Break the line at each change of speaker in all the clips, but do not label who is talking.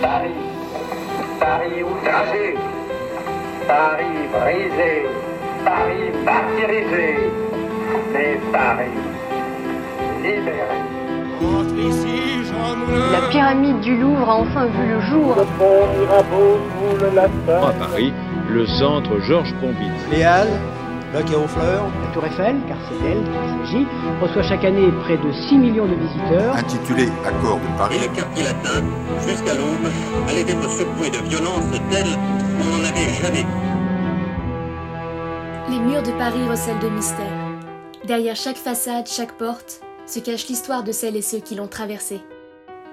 Paris, Paris outragé, Paris brisé, Paris martyrisé, mais Paris libéré.
La pyramide du Louvre a enfin vu le jour.
À Paris, le centre Georges Pompidou.
Les Halles, aux fleurs.
La Tour Eiffel, car c'est d'elle qu'il s'agit, reçoit chaque année près de 6 millions de visiteurs.
Intitulé Accord de Paris.
Et le quartier latin, jusqu'à l'aube, allait être secoué de violence telle qu'on n'en avait jamais vu.
Les murs de Paris recèlent de mystères. Derrière chaque façade, chaque porte, se cache l'histoire de celles et ceux qui l'ont traversée.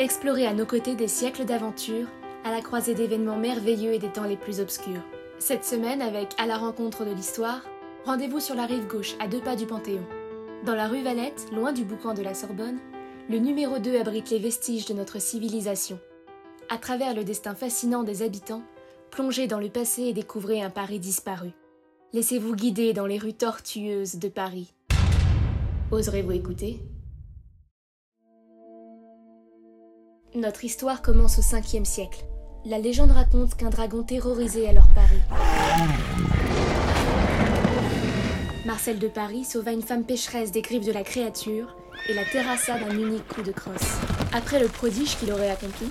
Explorer à nos côtés des siècles d'aventures, à la croisée d'événements merveilleux et des temps les plus obscurs. Cette semaine, avec À la rencontre de l'histoire, rendez-vous sur la rive gauche, à deux pas du Panthéon. Dans la rue Valette, loin du boucan de la Sorbonne, le numéro 2 abrite les vestiges de notre civilisation. À travers le destin fascinant des habitants, plongez dans le passé et découvrez un Paris disparu. Laissez-vous guider dans les rues tortueuses de Paris. Oserez-vous écouter? Notre histoire commence au 5e siècle. La légende raconte qu'un dragon terrorisait alors Paris. Marcel de Paris sauva une femme pécheresse des griffes de la créature et la terrassa d'un unique coup de crosse. Après le prodige qu'il aurait accompli,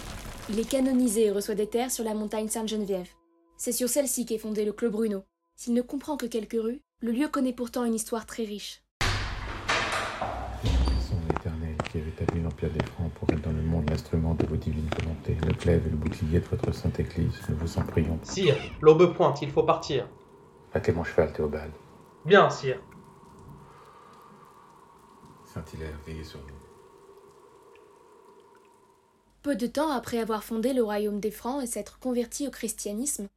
il est canonisé et reçoit des terres sur la montagne Sainte-Geneviève. C'est sur celle-ci qu'est fondé le Clos Bruno. S'il ne comprend que quelques rues, le lieu connaît pourtant une histoire très riche.
Son l'Empire des Francs pour être dans le monde l'instrument de vos divines volontés, le glaive et le bouclier de votre sainte église, nous vous en prions.
Sire, l'aube pointe, il faut partir.
Battez mon cheval, Théobald.
Bien, sire.
Saint-Hilaire, veillez sur nous.
Peu de temps après avoir fondé le royaume des Francs et s'être converti au christianisme,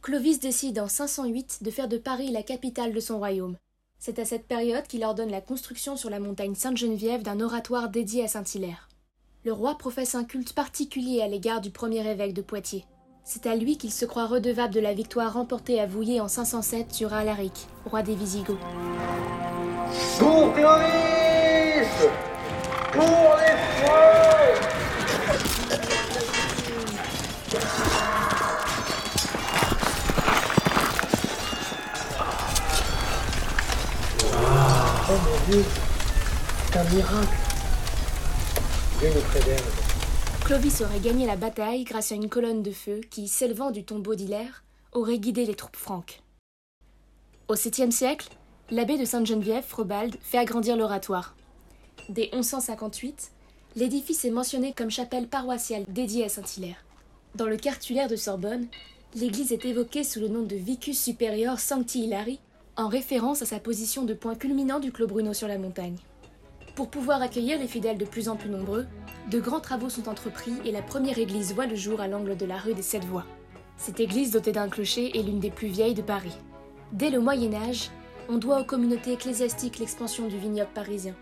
Clovis décide en 508 de faire de Paris la capitale de son royaume. C'est à cette période qu'il ordonne la construction sur la montagne Sainte-Geneviève d'un oratoire dédié à Saint-Hilaire. Le roi professe un culte particulier à l'égard du premier évêque de Poitiers. C'est à lui qu'il se croit redevable de la victoire remportée à Vouillé en 507 sur Alaric, roi des Visigoths.
Pour Pour les
Oh mon Dieu, un miracle. Dieu nous préserve.
Clovis aurait gagné la bataille grâce à une colonne de feu qui, s'élevant du tombeau d'Hilaire, aurait guidé les troupes franques. Au 7e siècle, l'abbé de Sainte-Geneviève, Frobald, fait agrandir l'oratoire. Dès 1158, l'édifice est mentionné comme chapelle paroissiale dédiée à Saint-Hilaire. Dans le cartulaire de Sorbonne, l'église est évoquée sous le nom de Vicus Superior Sancti Hilari, en référence à sa position de point culminant du Clos Bruno sur la montagne. Pour pouvoir accueillir les fidèles de plus en plus nombreux, de grands travaux sont entrepris et la première église voit le jour à l'angle de la rue des Sept Voies. Cette église dotée d'un clocher est l'une des plus vieilles de Paris. Dès le Moyen Âge, on doit aux communautés ecclésiastiques l'expansion du vignoble parisien.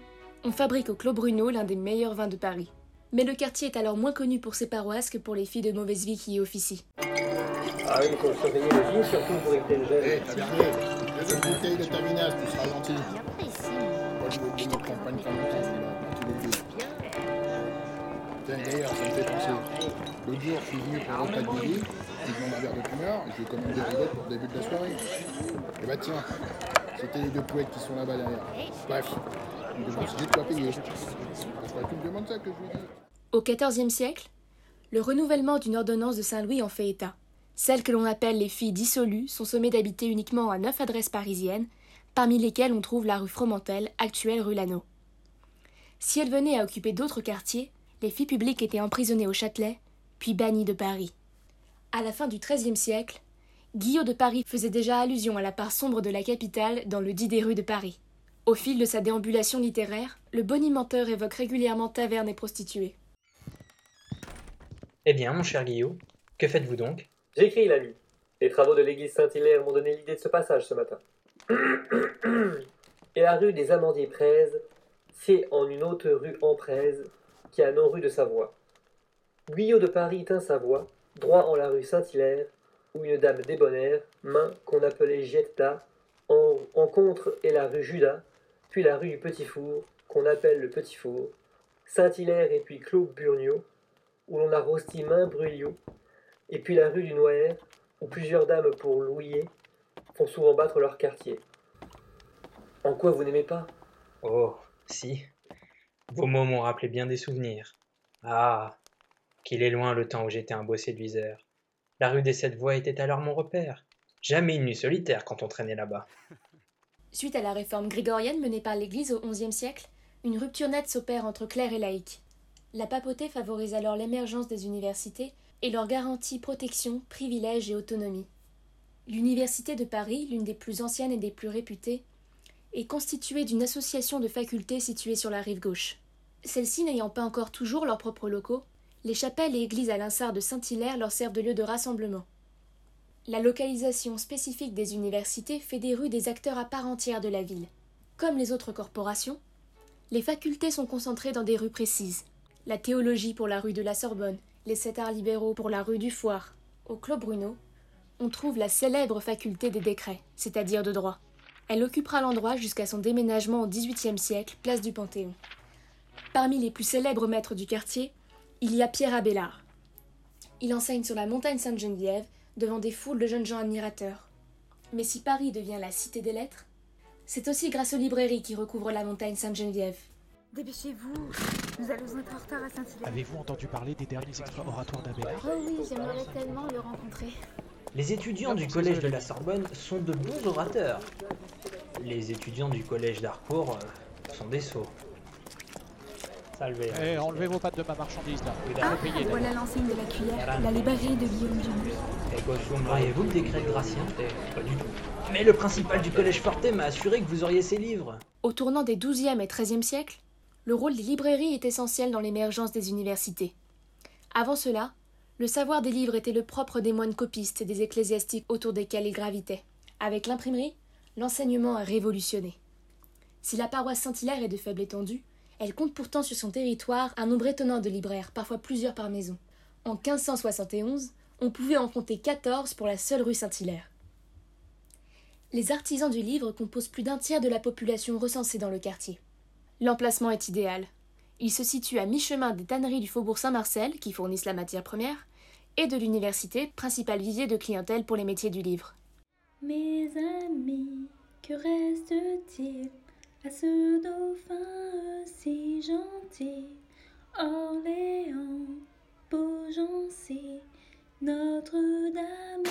On fabrique au Clos Bruno l'un des meilleurs vins de Paris. Mais le quartier est alors moins connu pour ses paroisses que pour les filles de mauvaise vie qui y officient.
Ah oui, faut surveiller surtout pour éviter le gel.
Une bouteille de terminage, tu seras gentil. Moi, je veux bien une campagne comme ça, là, tous les deux. Tiens, d'ailleurs, ça me fait penser. L'autre jour, je suis venu pour le repas de midi, je demande un verre de pinard, et je lui commande des rigottes pour le début de la soirée. Et bah tiens, c'était les deux poètes qui sont là-bas derrière. Bref, je me si j'ai de quoi payer. Je crois que tu me demandes ça que je lui dis.
Au XIVe siècle, le renouvellement d'une ordonnance de Saint-Louis en fait état. Celles que l'on appelle les filles dissolues sont sommées d'habiter uniquement à neuf adresses parisiennes, parmi lesquelles on trouve la rue Fromentel, actuelle rue Lano. Si elles venaient à occuper d'autres quartiers, les filles publiques étaient emprisonnées au Châtelet, puis bannies de Paris. À la fin du XIIIe siècle, Guillaume de Paris faisait déjà allusion à la part sombre de la capitale dans le dit des rues de Paris. Au fil de sa déambulation littéraire, le bonimenteur évoque régulièrement tavernes et prostituées.
Eh bien, mon cher Guillaume, que faites-vous donc?
J'écris, l'ami. Les travaux de l'église Saint-Hilaire m'ont donné l'idée de ce passage ce matin. Et la rue des Amandiers Praises, c'est en une haute rue empraise, qui a nom rue de Savoie. Guyot de Paris tint sa voie, droit en la rue Saint-Hilaire, où une dame débonnaire, main qu'on appelait Jetta, en, en contre est la rue Judas, puis la rue du Petit Four, qu'on appelle le Petit Four, Saint-Hilaire et puis Claude Burniot, où l'on arrostit main et puis la rue du Noër, où plusieurs dames pour louiller font souvent battre leur quartier. En quoi vous n'aimez pas?
Oh, si. Vos mots m'ont rappelé bien des souvenirs. Ah, qu'il est loin le temps où j'étais un beau séduiseur. La rue des Sept Voies était alors mon repère. Jamais une nuit solitaire quand on traînait là-bas.
Suite à la réforme grégorienne menée par l'Église au XIe siècle, une rupture nette s'opère entre clercs et laïcs. La papauté favorise alors l'émergence des universités et leur garantit protection, privilèges et autonomie. L'Université de Paris, l'une des plus anciennes et des plus réputées, est constituée d'une association de facultés situées sur la rive gauche. Celles-ci n'ayant pas encore toujours leurs propres locaux, les chapelles et églises à l'instar de Saint-Hilaire leur servent de lieu de rassemblement. La localisation spécifique des universités fait des rues des acteurs à part entière de la ville. Comme les autres corporations, les facultés sont concentrées dans des rues précises. La théologie pour la rue de la Sorbonne, les sept arts libéraux pour la rue du Foire. Au Clos Bruno, on trouve la célèbre faculté des décrets, c'est-à-dire de droit. Elle occupera l'endroit jusqu'à son déménagement au XVIIIe siècle, place du Panthéon. Parmi les plus célèbres maîtres du quartier, il y a Pierre Abélard. Il enseigne sur la montagne Sainte-Geneviève devant des foules de jeunes gens admirateurs. Mais si Paris devient la cité des lettres, c'est aussi grâce aux librairies qui recouvrent la montagne Sainte-Geneviève.
Dépêchez-vous, nous allons être en retard à Saint-Hilaire.
Avez-vous entendu parler des derniers extraits oratoires d'Abélard
Oh oui, j'aimerais tellement le rencontrer.
Les étudiants du collège de la Sorbonne sont de bons orateurs. Les étudiants du collège d'Harcourt euh, sont des sots. Salve.
Eh, enlevez vos pattes de ma marchandise là.
Ah, voilà l'enseigne de la cuillère, la librairie de Guillaume Dubuis.
Croyez-vous le décret de Gratien Pas du tout. Mais le principal du collège Fortet m'a assuré que vous auriez ces livres.
Au tournant des XIIe et XIIIe siècles, le rôle des librairies est essentiel dans l'émergence des universités. Avant cela, le savoir des livres était le propre des moines copistes et des ecclésiastiques autour desquels ils gravitaient. Avec l'imprimerie, l'enseignement a révolutionné. Si la paroisse Saint-Hilaire est de faible étendue, elle compte pourtant sur son territoire un nombre étonnant de libraires, parfois plusieurs par maison. En 1571, on pouvait en compter 14 pour la seule rue Saint-Hilaire. Les artisans du livre composent plus d'un tiers de la population recensée dans le quartier. L'emplacement est idéal. Il se situe à mi-chemin des tanneries du faubourg Saint-Marcel, qui fournissent la matière première, et de l'université, principal vivier de clientèle pour les métiers du livre.
Mes amis, que reste-t-il à ce dauphin si gentil? Orléans, Beaugency, Notre-Dame.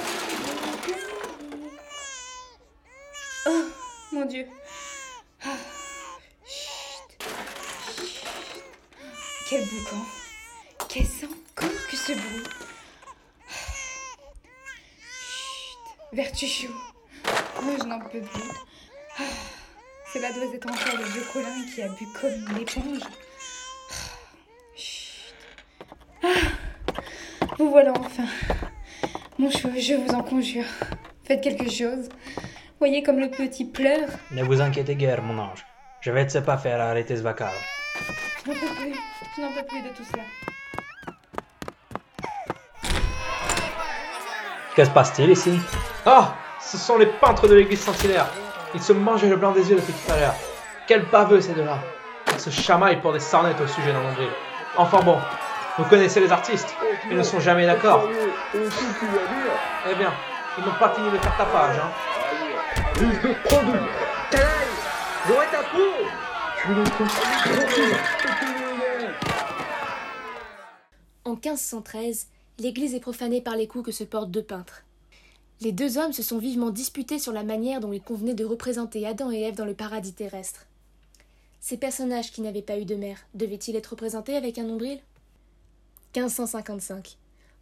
Oh, mon Dieu. Ah. Quel boucan Qu'est-ce encore que ce bruit Chut Vertuchou Moi, je n'en peux plus. Cela doit être encore le vieux Colin qui a bu comme une éponge. Chut ah. Vous voilà enfin. Mon chou, je vous en conjure. Faites quelque chose. Voyez comme le petit pleure.
Ne vous inquiétez guère, mon ange. Je vais te pas faire arrêter ce vacarme.
Je n'en peux plus. Je n'en peux plus de tout cela.
Que se passe-t-il ici?
Ah Ce sont les peintres de l'église Saint-Hilaire. Ils se mangeaient le blanc des yeux depuis tout à l'heure. Quel baveux ces deux-là Ils se chamaillent pour des sornettes au sujet d'un nombril. Enfin bon, vous connaissez les artistes. Ils ne sont jamais d'accord. Eh bien, ils n'ont pas fini de faire tapage, hein.
Fils de produit Canaille J'aurais ta peau Tu
En 1513, l'église est profanée par les coups que se portent deux peintres. Les deux hommes se sont vivement disputés sur la manière dont il convenait de représenter Adam et Ève dans le paradis terrestre. Ces personnages qui n'avaient pas eu de mère devaient-ils être représentés avec un nombril? 1555.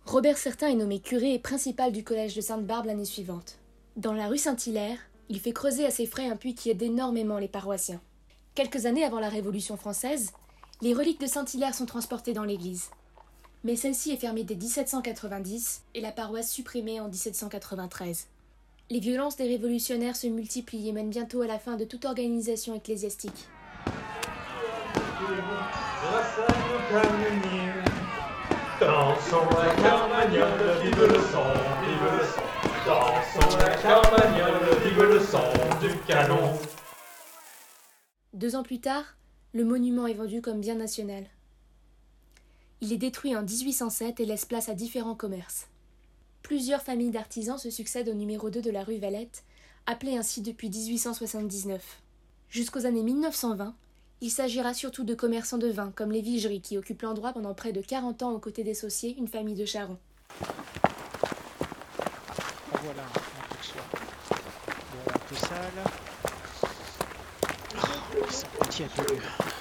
Robert Certain est nommé curé et principal du collège de Sainte-Barbe l'année suivante. Dans la rue Saint-Hilaire, il fait creuser à ses frais un puits qui aide énormément les paroissiens. Quelques années avant la Révolution française, les reliques de Saint-Hilaire sont transportées dans l'église. Mais celle-ci est fermée dès 1790 et la paroisse supprimée en 1793. Les violences des révolutionnaires se multiplient et mènent bientôt à la fin de toute organisation ecclésiastique. Deux ans plus tard, le monument est vendu comme bien national. Il est détruit en 1807 et laisse place à différents commerces. Plusieurs familles d'artisans se succèdent au numéro 2 de la rue Valette, appelé ainsi depuis 1879. Jusqu'aux années 1920, il s'agira surtout de commerçants de vin, comme les Vigeries, qui occupent l'endroit pendant près de 40 ans aux côtés des Sauciers, une famille de charrons.
En voilà un peu sale. Oh.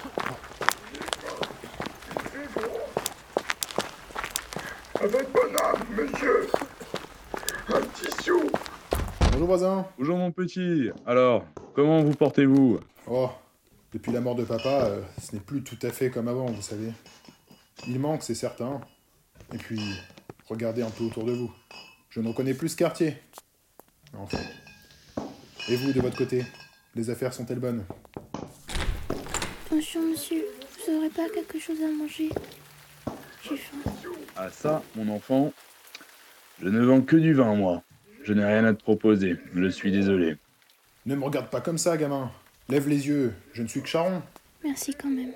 Avec bonne âme, monsieur. Un tissu.
Bonjour voisin.
Bonjour mon petit. Alors, comment vous portez-vous?
Oh, depuis la mort de papa, euh, ce n'est plus tout à fait comme avant, vous savez. Il manque, c'est certain. Et puis, regardez un peu autour de vous. Je ne reconnais plus ce quartier. Enfin. Et vous, de votre côté Les affaires sont-elles bonnes?
Bonjour monsieur, vous aurez pas quelque chose à manger J'ai faim.
Ah ça, mon enfant, je ne vends que du vin, moi. Je n'ai rien à te proposer, je suis désolé.
Ne me regarde pas comme ça, gamin. Lève les yeux, je ne suis que charron.
Merci quand même.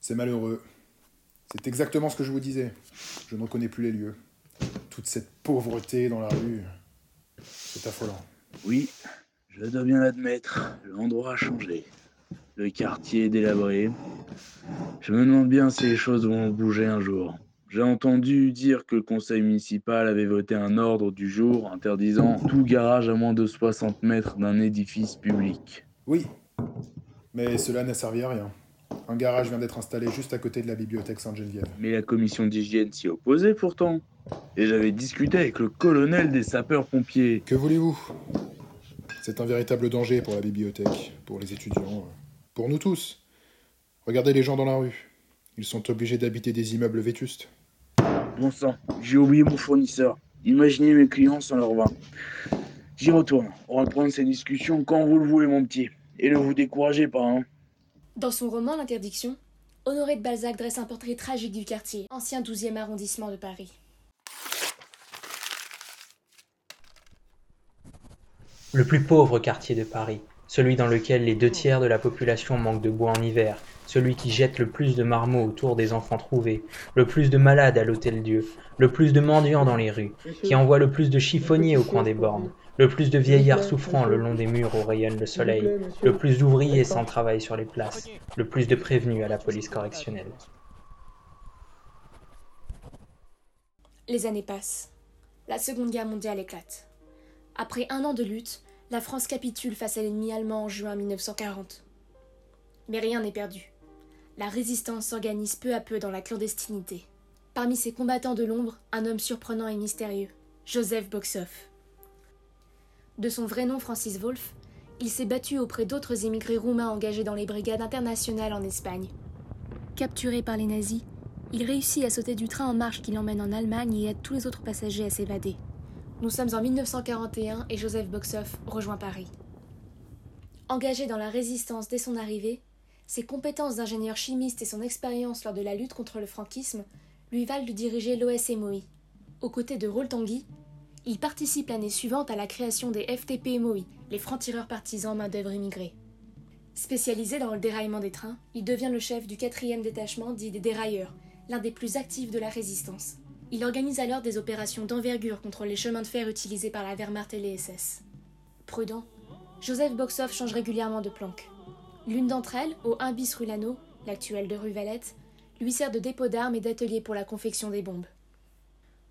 C'est malheureux. C'est exactement ce que je vous disais. Je ne reconnais plus les lieux. Toute cette pauvreté dans la rue. C'est affolant.
Oui, je dois bien l'admettre, l'endroit a changé. Le quartier est délabré. Je me demande bien si les choses vont bouger un jour. J'ai entendu dire que le conseil municipal avait voté un ordre du jour interdisant tout garage à moins de 60 mètres d'un édifice public.
Oui, mais cela n'a servi à rien. Un garage vient d'être installé juste à côté de la bibliothèque Sainte-Geneviève.
Mais la commission d'hygiène s'y opposait pourtant. Et j'avais discuté avec le colonel des sapeurs-pompiers.
Que voulez-vous? C'est un véritable danger pour la bibliothèque, pour les étudiants, pour nous tous. Regardez les gens dans la rue. Ils sont obligés d'habiter des immeubles vétustes.
Bon sang, j'ai oublié mon fournisseur. Imaginez mes clients sans leur vin. J'y retourne. On va reprendre ces discussions quand vous le voulez, mon petit. Et ne vous découragez pas, hein.
Dans son roman L'interdiction, Honoré de Balzac dresse un portrait tragique du quartier, ancien 12e arrondissement de Paris.
Le plus pauvre quartier de Paris, celui dans lequel les deux tiers de la population manquent de bois en hiver, celui qui jette le plus de marmots autour des enfants trouvés, le plus de malades à l'hôtel-dieu, le plus de mendiants dans les rues, qui envoie le plus de chiffonniers au coin des bornes, le plus de vieillards souffrant le long des murs où rayonne le soleil, le plus d'ouvriers sans travail sur les places, le plus de prévenus à la police correctionnelle.
Les années passent. La Seconde Guerre mondiale éclate. Après un an de lutte, la France capitule face à l'ennemi allemand en juin 1940. Mais rien n'est perdu. La résistance s'organise peu à peu dans la clandestinité. Parmi ces combattants de l'ombre, un homme surprenant et mystérieux, Joseph Boxoff. De son vrai nom Francis Wolff, il s'est battu auprès d'autres émigrés roumains engagés dans les brigades internationales en Espagne. Capturé par les nazis, il réussit à sauter du train en marche qui l'emmène en Allemagne et aide tous les autres passagers à s'évader. Nous sommes en 1941 et Joseph Boxoff rejoint Paris. Engagé dans la résistance dès son arrivée, ses compétences d'ingénieur chimiste et son expérience lors de la lutte contre le franquisme lui valent de diriger l'OS-MOI. Aux côtés de Raoul Tanguy, il participe l'année suivante à la création des FTP-MOI, les francs-tireurs partisans main-d'œuvre immigrés. Spécialisé dans le déraillement des trains, il devient le chef du 4e détachement dit des dérailleurs, l'un des plus actifs de la résistance. Il organise alors des opérations d'envergure contre les chemins de fer utilisés par la Wehrmacht et les SS. Prudent, Joseph Boxoff change régulièrement de planque. L'une d'entre elles, au 1 bis rue Lano, l'actuelle de rue Valette, lui sert de dépôt d'armes et d'atelier pour la confection des bombes.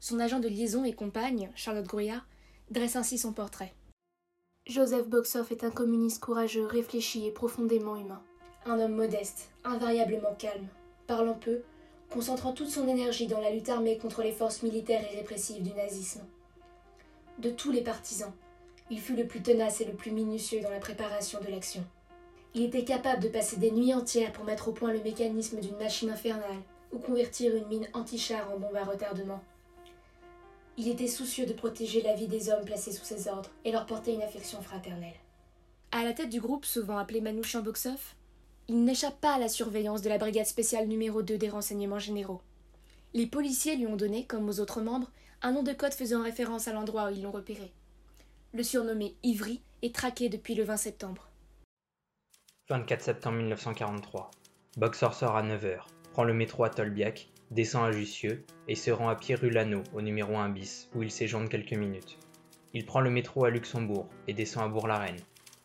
Son agent de liaison et compagne, Charlotte Grouillard, dresse ainsi son portrait. Joseph Boxoff est un communiste courageux, réfléchi et profondément humain. Un homme modeste, invariablement calme, parlant peu, concentrant toute son énergie dans la lutte armée contre les forces militaires et répressives du nazisme. De tous les partisans, il fut le plus tenace et le plus minutieux dans la préparation de l'action. Il était capable de passer des nuits entières pour mettre au point le mécanisme d'une machine infernale ou convertir une mine anti-char en bombe à retardement. Il était soucieux de protéger la vie des hommes placés sous ses ordres et leur porter une affection fraternelle. À la tête du groupe, souvent appelé Manouchian Boxoff, il n'échappe pas à la surveillance de la brigade spéciale numéro 2 des renseignements généraux. Les policiers lui ont donné, comme aux autres membres, un nom de code faisant référence à l'endroit où ils l'ont repéré. Le surnommé Ivry est traqué depuis le 20 septembre.
24 septembre 1943. Boxer sort à 9h, prend le métro à Tolbiac, descend à Jussieu et se rend à pied rue Lano, au numéro 1 bis, où il séjourne quelques minutes. Il prend le métro à Luxembourg et descend à Bourg-la-Reine.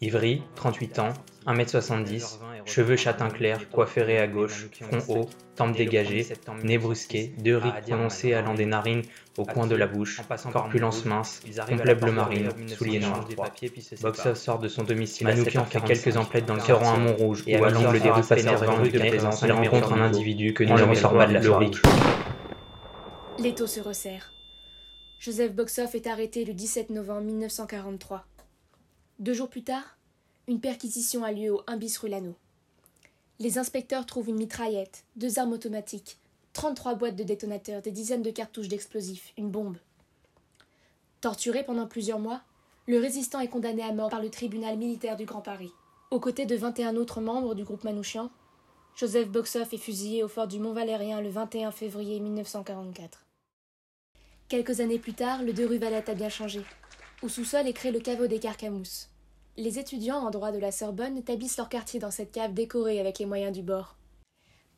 Ivry, 38 ans, 1m70, cheveux châtain clair, coiffé à gauche, front haut, tempes dégagées, nez brusqué, deux rides prononcées allant des narines au coin de la bouche, corpulence mince, complet bleu marine, souliers noirs. Boxov sort de son domicile Manoukian fait quelques emplettes dans le cœur à Montrouge et à l'angle des rues Pasteur rue de présence, il rencontre un individu que nous ne sort pas de la soirée.
L'étau se resserre. Joseph Boxoff est arrêté le 17 novembre 1943. Deux jours plus tard, une perquisition a lieu au 1 bis rue Lano. Les inspecteurs trouvent une mitraillette, deux armes automatiques, 33 boîtes de détonateurs, des dizaines de cartouches d'explosifs, une bombe. Torturé pendant plusieurs mois, le résistant est condamné à mort par le tribunal militaire du Grand Paris. Aux côtés de 21 autres membres du groupe Manouchian, Joseph Boxoff est fusillé au fort du Mont-Valérien le 21 février 1944. Quelques années plus tard, le deux rue Valette a bien changé. Au sous-sol est créé le caveau des Carcamousses. Les étudiants en droit de la Sorbonne établissent leur quartier dans cette cave décorée avec les moyens du bord.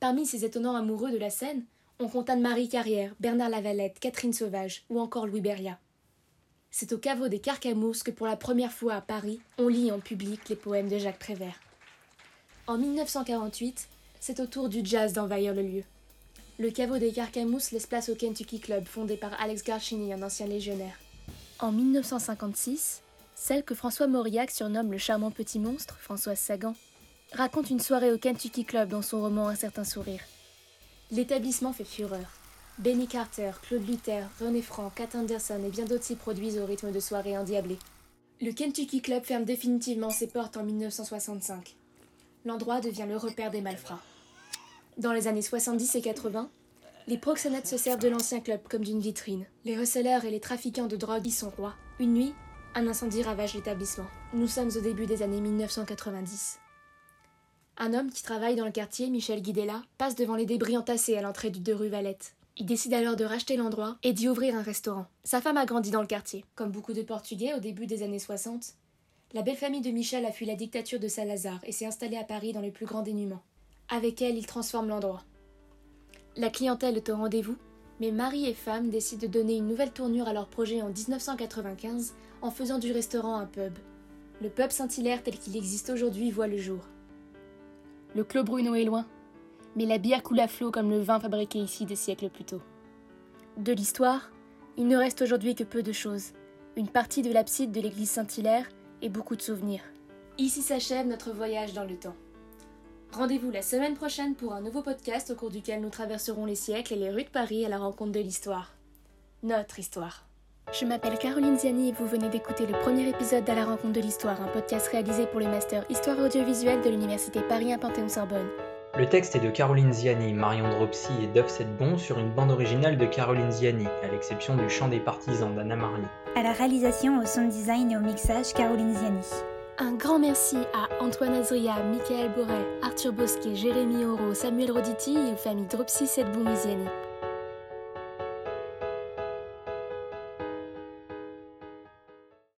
Parmi ces étonnants amoureux de la scène, on compte Anne-Marie Carrière, Bernard Lavalette, Catherine Sauvage ou encore Louis Beria. C'est au caveau des Carcamousses que pour la première fois à Paris, on lit en public les poèmes de Jacques Prévert. En 1948, c'est au tour du jazz d'envahir le lieu. Le caveau des Carcamousses laisse place au Kentucky Club fondé par Alex Garchini, un ancien légionnaire. En 1956, celle que François Mauriac surnomme le charmant petit monstre, Françoise Sagan, raconte une soirée au Kentucky Club dans son roman Un certain sourire. L'établissement fait fureur. Benny Carter, Claude Luther, René Frank, Kat Anderson et bien d'autres s'y produisent au rythme de soirées endiablées. Le Kentucky Club ferme définitivement ses portes en 1965. L'endroit devient le repère des malfrats. Dans les années 70 et 80, les proxénètes se servent de l'ancien club comme d'une vitrine. Les receleurs et les trafiquants de drogue y sont rois. Une nuit, un incendie ravage l'établissement. Nous sommes au début des années 1990. Un homme qui travaille dans le quartier, Michel Guidella, passe devant les débris entassés à l'entrée du deux rue Valette. Il décide alors de racheter l'endroit et d'y ouvrir un restaurant. Sa femme a grandi dans le quartier. Comme beaucoup de Portugais au début des années 60, la belle famille de Michel a fui la dictature de Salazar et s'est installée à Paris dans le plus grand dénuement. Avec elle, il transforme l'endroit. La clientèle est au rendez-vous, mais mari et femme décident de donner une nouvelle tournure à leur projet en 1995 en faisant du restaurant un pub. Le pub Saint-Hilaire tel qu'il existe aujourd'hui voit le jour. Le Clos Bruno est loin, mais la bière coule à flot comme le vin fabriqué ici des siècles plus tôt. De l'histoire, il ne reste aujourd'hui que peu de choses. Une partie de l'abside de l'église Saint-Hilaire et beaucoup de souvenirs. Ici s'achève notre voyage dans le temps. Rendez-vous la semaine prochaine pour un nouveau podcast au cours duquel nous traverserons les siècles et les rues de Paris à la rencontre de l'histoire. Notre histoire. Je m'appelle Caroline Ziani et vous venez d'écouter le premier épisode d'À la rencontre de l'histoire, un podcast réalisé pour le master Histoire audiovisuelle de l'Université Paris 1 Panthéon-Sorbonne.
Le texte est de Caroline Ziani, Marion Dropsy et Dove Bon sur une bande originale de Caroline Ziani, à l'exception du chant des partisans d'Anna Marly.
À la réalisation, au sound design et au mixage, Caroline Ziani.
Un grand merci à Antoine Azria, Michael Borel, Arthur Bosquet, Jérémy Oro, Samuel Roditi et aux familles Dropsy Sedbou Musiani.